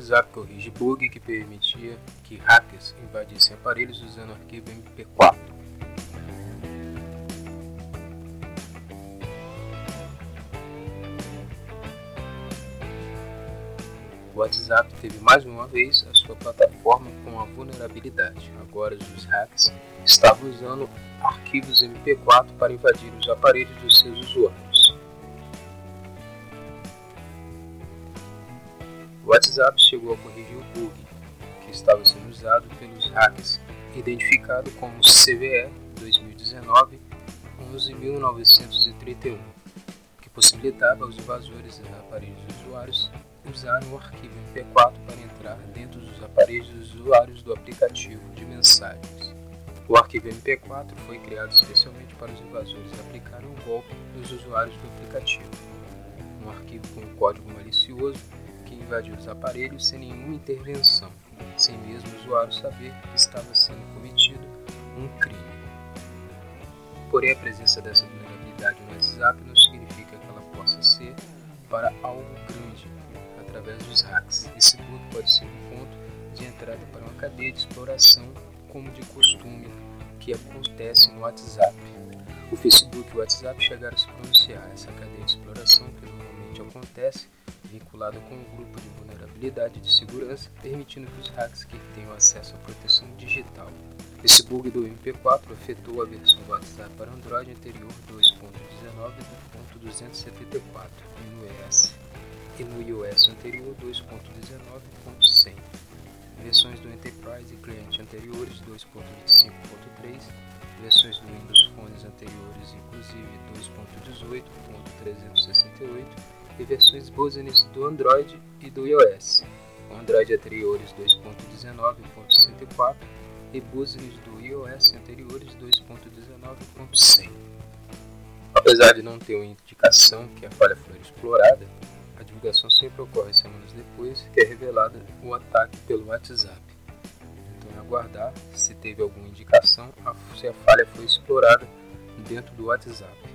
WhatsApp corrige bug que permitia que hackers invadissem aparelhos usando o arquivo MP4. O WhatsApp teve mais uma vez a sua plataforma com uma vulnerabilidade. Agora os hacks estavam usando arquivos MP4 para invadir os aparelhos dos seus usuários. WhatsApp chegou a corrigir o bug que estava sendo usado pelos hackers, identificado como CVE 2019 11931, que possibilitava aos invasores dos aparelhos dos usuários usar um arquivo MP4 para entrar dentro dos aparelhos dos usuários do aplicativo de mensagens. O arquivo MP4 foi criado especialmente para os invasores aplicarem um golpe nos usuários do aplicativo. Um arquivo com um código malicioso que invadiu os aparelhos sem nenhuma intervenção, sem mesmo o usuário saber que estava sendo cometido um crime. Porém, a presença dessa vulnerabilidade no WhatsApp não significa que ela possa ser para algo grande através dos hacks. Esse bug pode ser um ponto de entrada para uma cadeia de exploração, como de costume que acontece no WhatsApp. O Facebook e o WhatsApp chegaram a se pronunciar. Essa cadeia de exploração que normalmente acontece vinculada com um grupo de vulnerabilidade de segurança, permitindo que os hackers que tenham acesso à proteção digital. Esse bug do MP4 afetou a versão WhatsApp para Android anterior 2.19 do 274 no iOS e no iOS anterior 2.19.100. Versões do Enterprise e cliente anteriores 2.25.3, versões do Windows Phones anteriores inclusive 2.18.368 e versões business do Android e do iOS, Android anteriores 2.19.104 e business do iOS anteriores 2.19.100. Apesar de não ter uma indicação que a falha foi explorada, a divulgação sempre ocorre semanas depois que é revelada o ataque pelo WhatsApp. Aguardar se teve alguma indicação se a falha foi explorada dentro do WhatsApp.